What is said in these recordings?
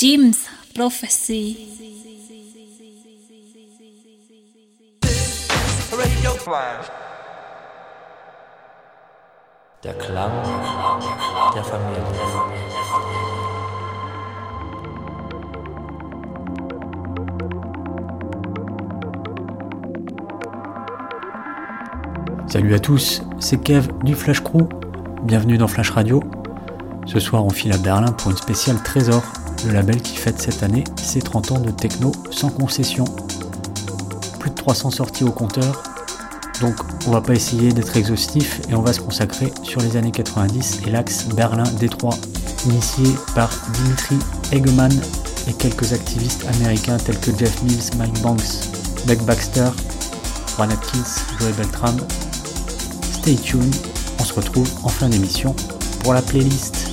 Jim's Prophecy. Radio Flash. Der Klang der Familie. Salut à tous, c'est Kev du Flash Crew. Bienvenue dans Flash Radio. Ce soir, on file à Berlin pour une spéciale Trésor, le label qui fête cette année ses 30 ans de techno sans concession. Plus de 300 sorties au compteur, donc on va pas essayer d'être exhaustif et on va se consacrer sur les années 90 et l'axe Berlin-Détroit, initié par Dimitri Eggman et quelques activistes américains tels que Jeff Mills, Mike Banks, Beck Baxter, Ron Atkins, Joey Beltram. Stay tuned, on se retrouve en fin d'émission pour la playlist.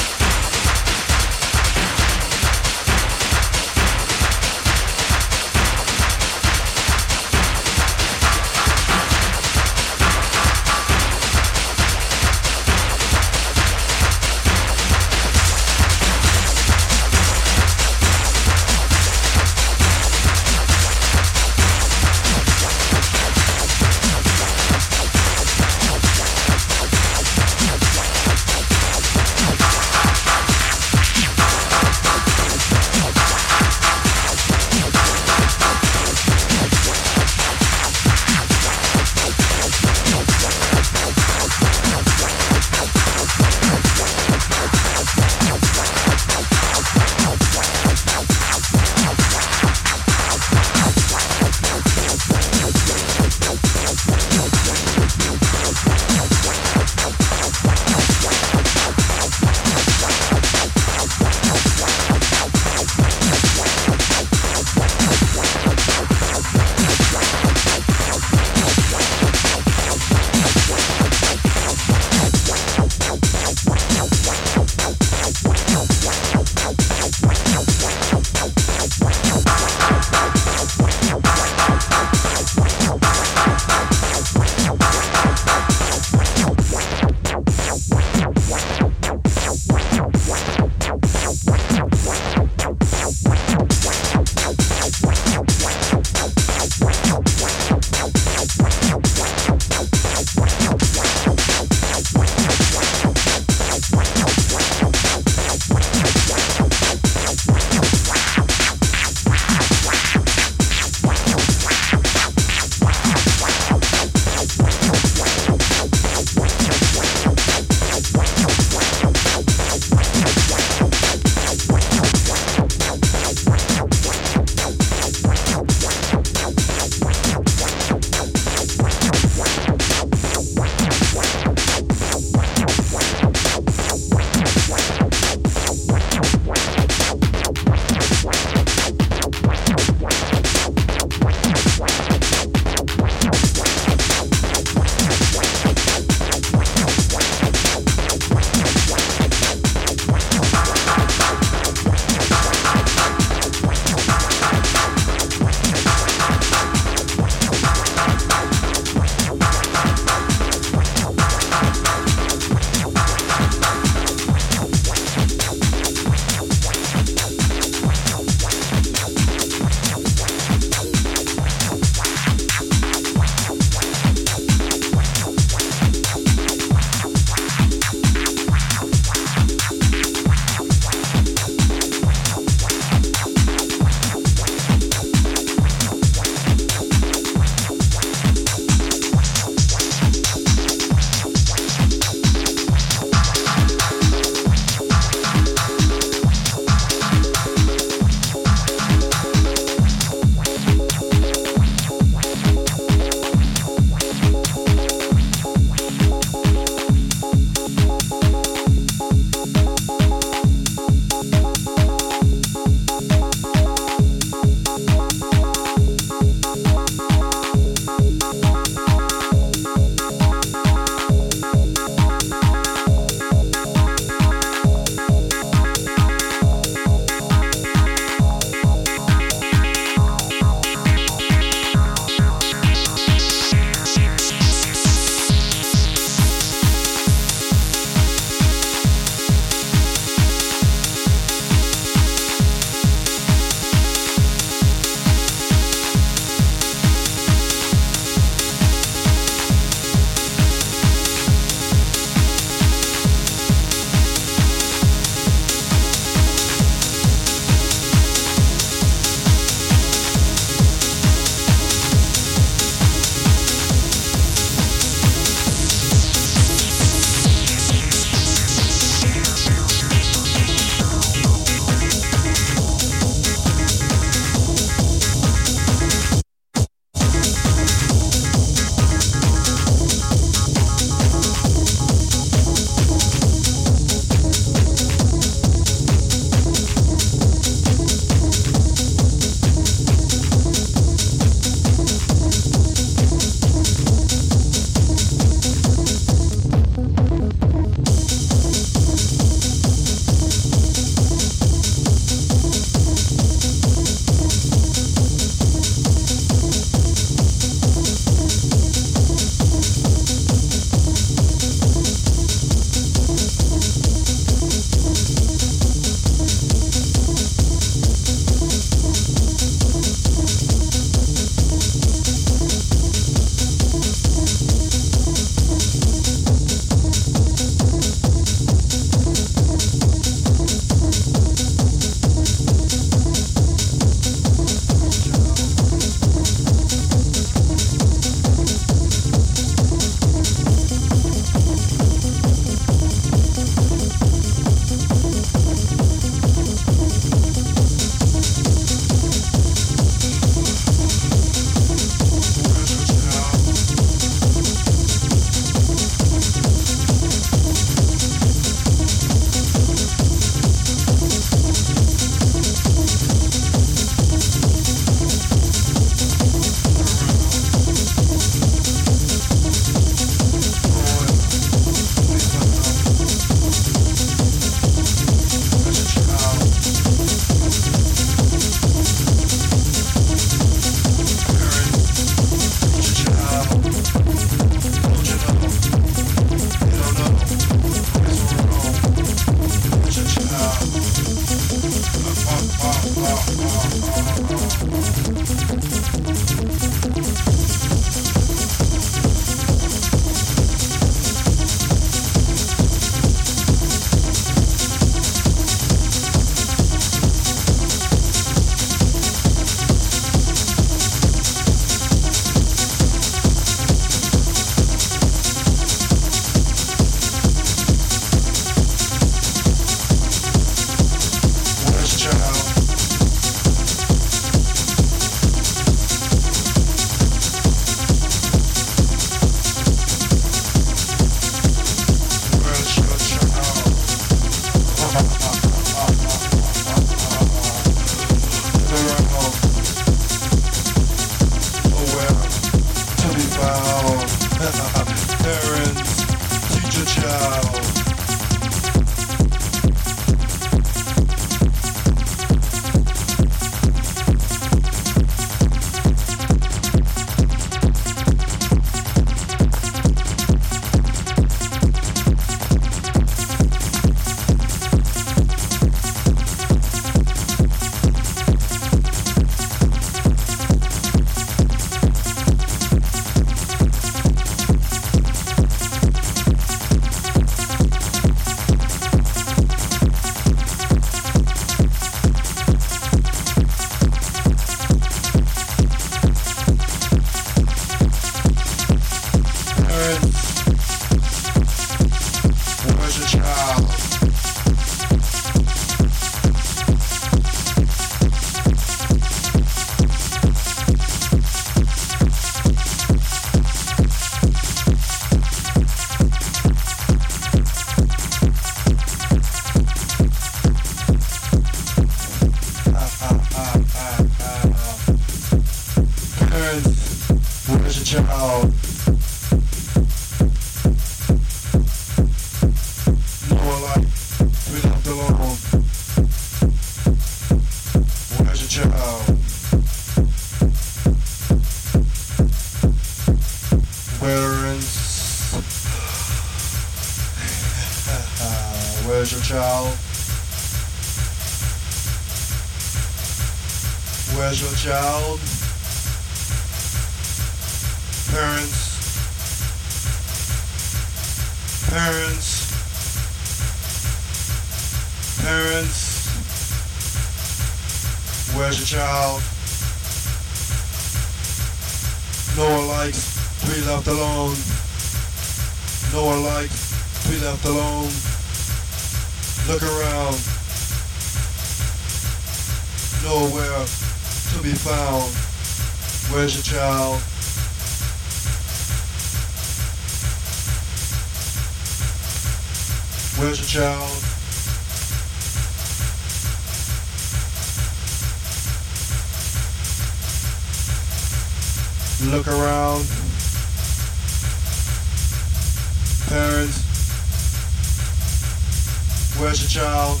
a child.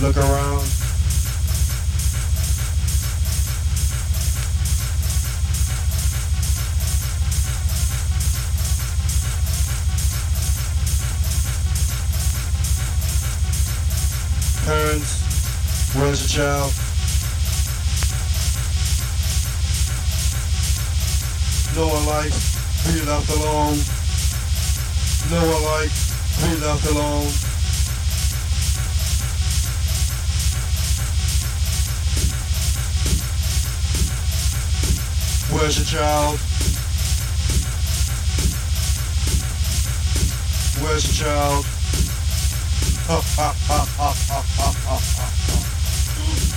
Look around. Parents, where's the child? Knowing life, be left alone. No one likes to be left alone. Where's your child? Where's your child? Ha ha ha ha ha.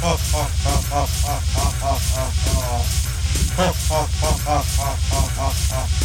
Ha ha ha ha ha ha ha ha ha. Ha ha ha ha ha ha ha ha ha.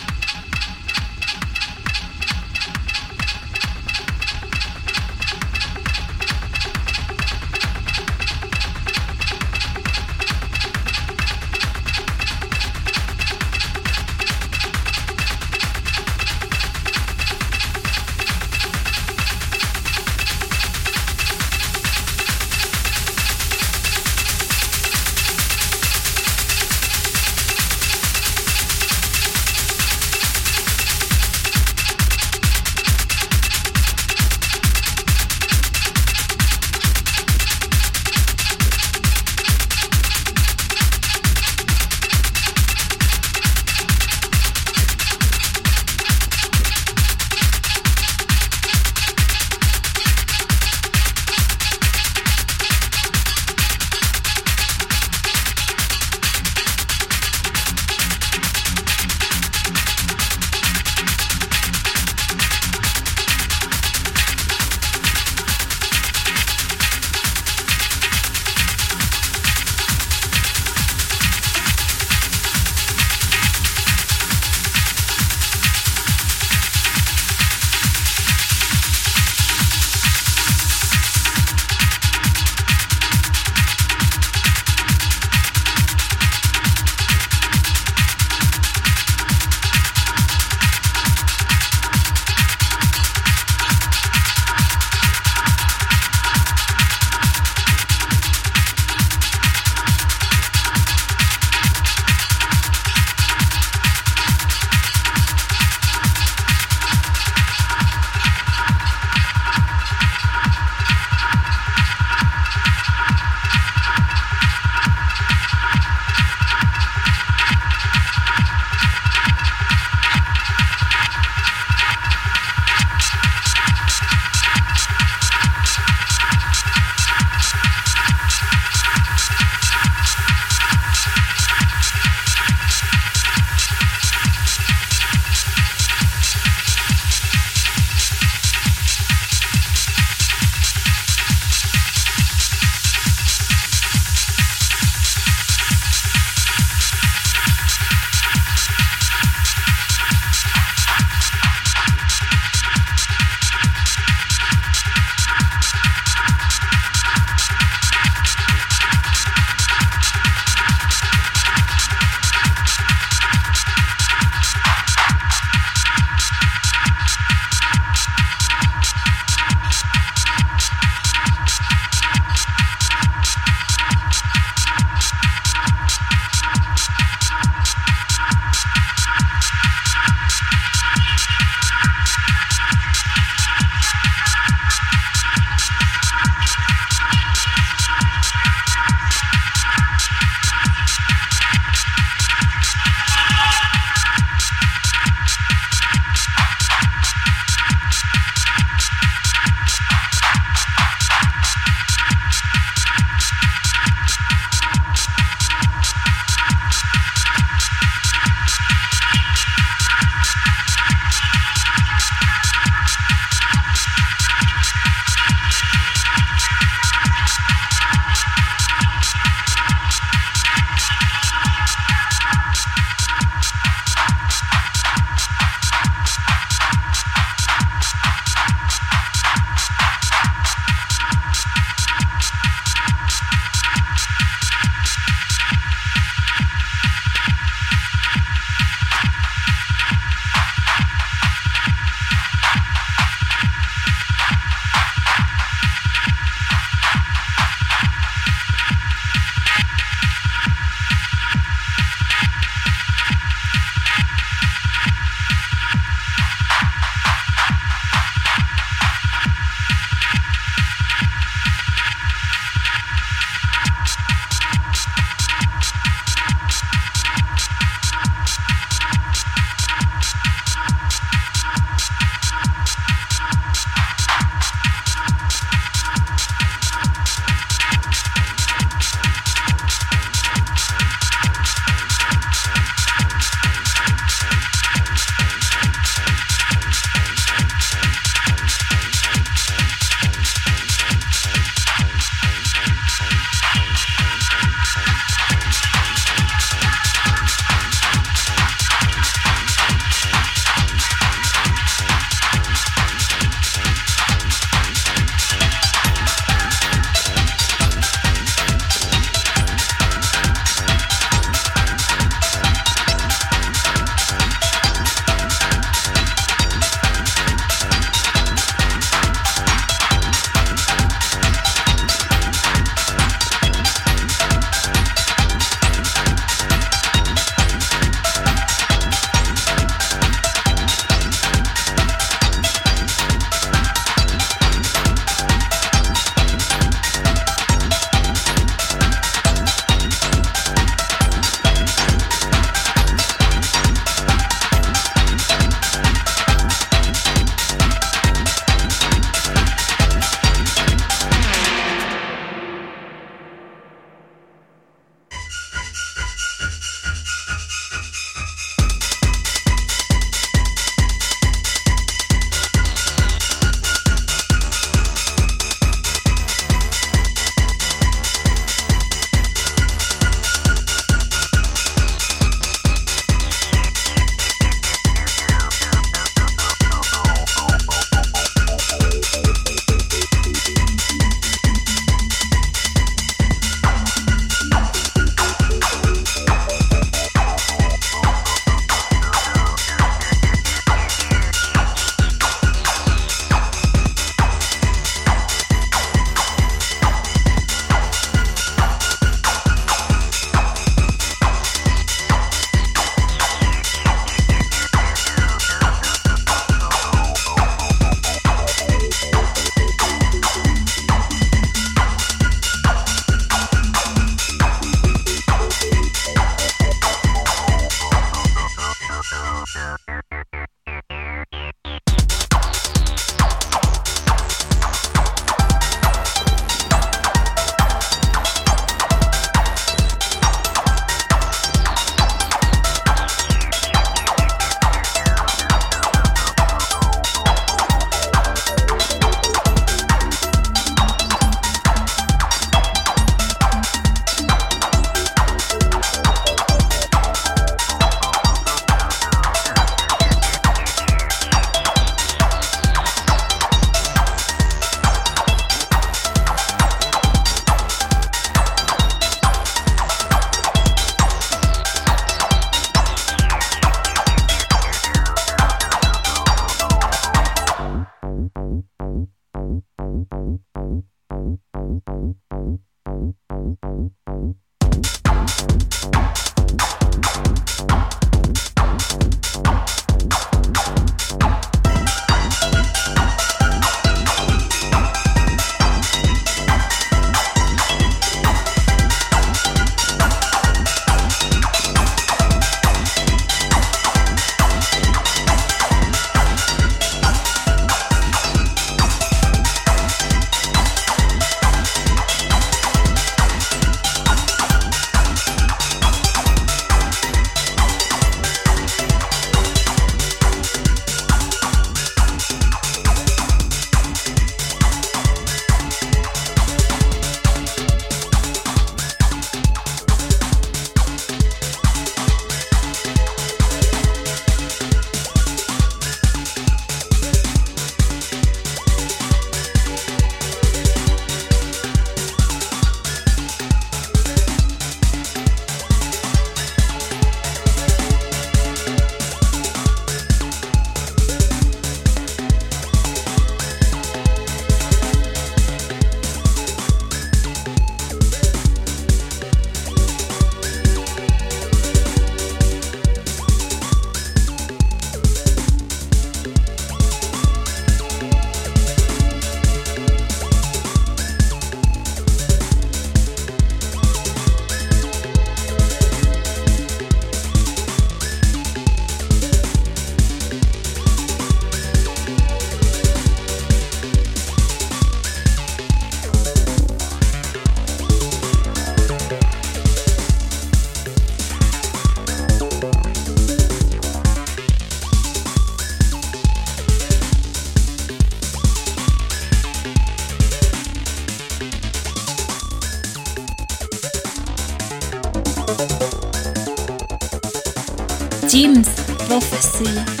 James Prophecy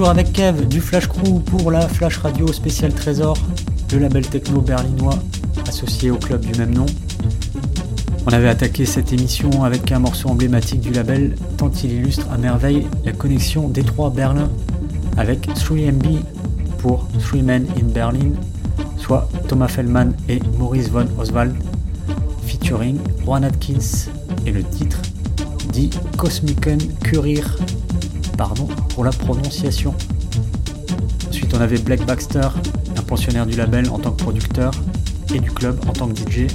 toujours avec Kev du Flash Crew pour la Flash Radio spéciale Trésor, le label techno berlinois associé au club du même nom. On avait attaqué cette émission avec un morceau emblématique du label, tant il illustre à merveille la connexion Détroit-Berlin avec 3MB pour Three Men in Berlin, soit Thomas Fellman et Maurice von Oswald, featuring Juan Atkins, et le titre dit Cosmican Curir, pardon pour la prononciation. Ensuite, on avait Black Baxter, un pensionnaire du label en tant que producteur et du club en tant que DJ.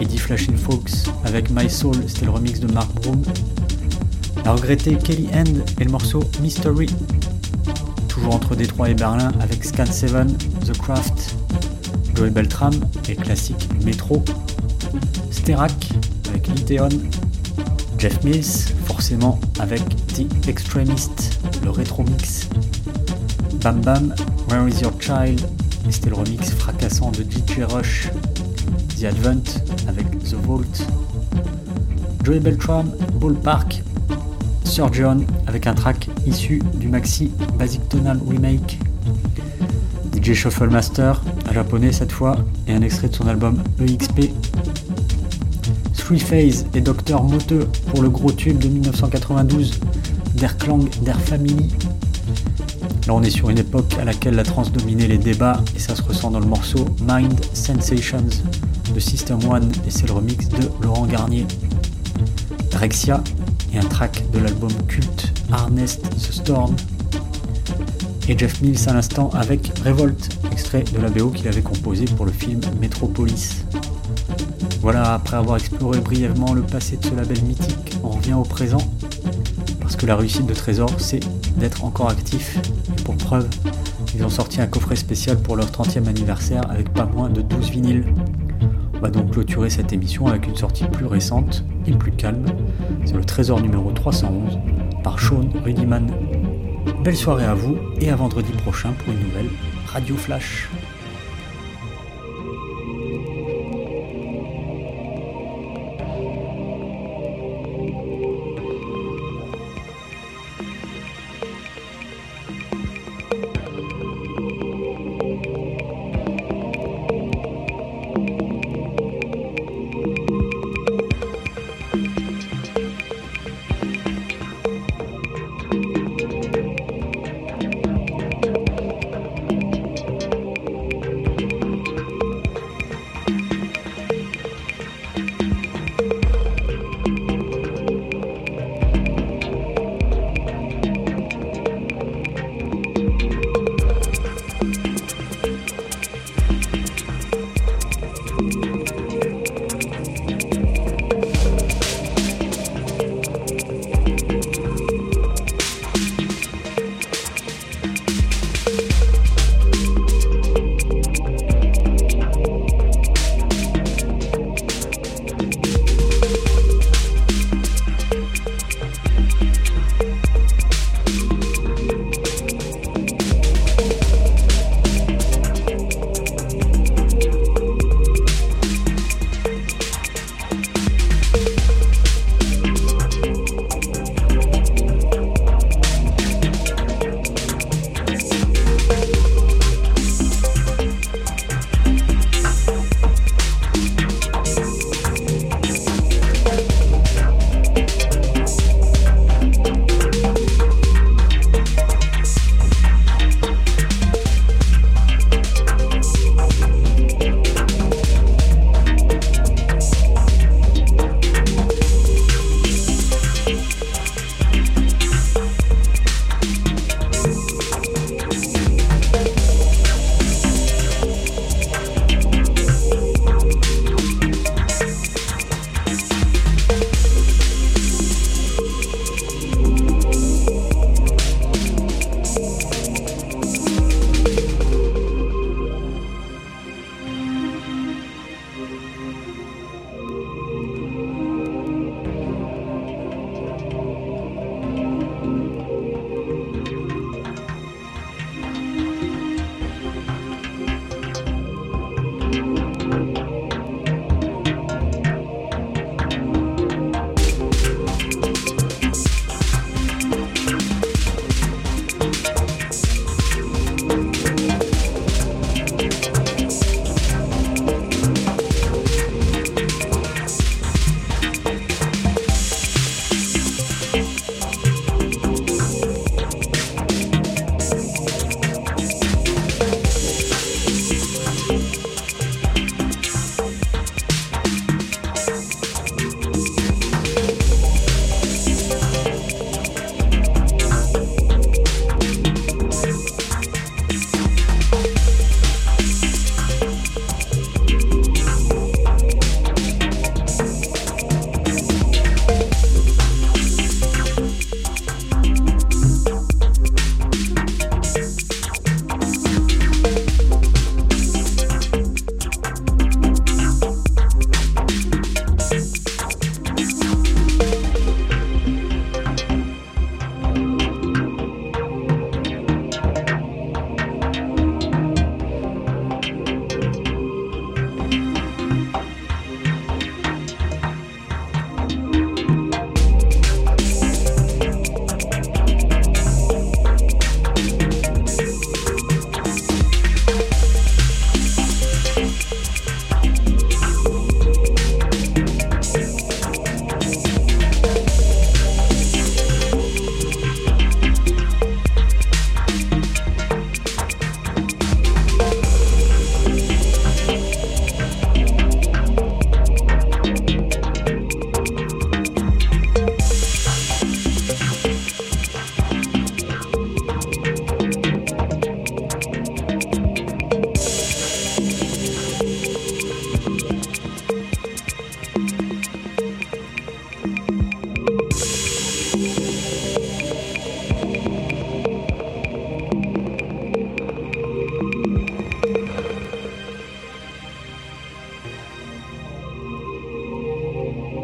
Eddie Flashing Folks avec My Soul, c'était le remix de Mark Broom. La regrettée Kelly End et le morceau Mystery, toujours entre Détroit et Berlin avec Scan 7, The Craft, Joey Beltram et classique Metro. Sterak avec Liteon, Jeff Mills, forcément avec The Extremist, le rétro mix. Bam Bam, Where is Your Child, c'était le remix fracassant de DJ Rush. The Advent avec The Vault. Joey Beltram, Ballpark. Surgeon avec un track issu du maxi Basic Tonal Remake. DJ Shuffle Master, un japonais cette fois, et un extrait de son album EXP Three Phase et Dr Moteux pour le gros tube de 1992 Der Klang der Family. Là on est sur une époque à laquelle la trance dominait les débats et ça se ressent dans le morceau Mind Sensations de System One et c'est le remix de Laurent Garnier. Drexia et un track de l'album culte Harnessed the Storm. Et Jeff Mills à l'instant avec Revolt, extrait de la BO qu'il avait composé pour le film Metropolis. Voilà, après avoir exploré brièvement le passé de ce label mythique, on revient au présent. Parce que la réussite de Trésor, c'est d'être encore actif. Pour preuve, ils ont sorti un coffret spécial pour leur 30e anniversaire avec pas moins de 12 vinyles. On va donc clôturer cette émission avec une sortie plus récente et plus calme. C'est le Trésor numéro 311 par Sean Rudiman. Belle soirée à vous et à vendredi prochain pour une nouvelle Radio Flash.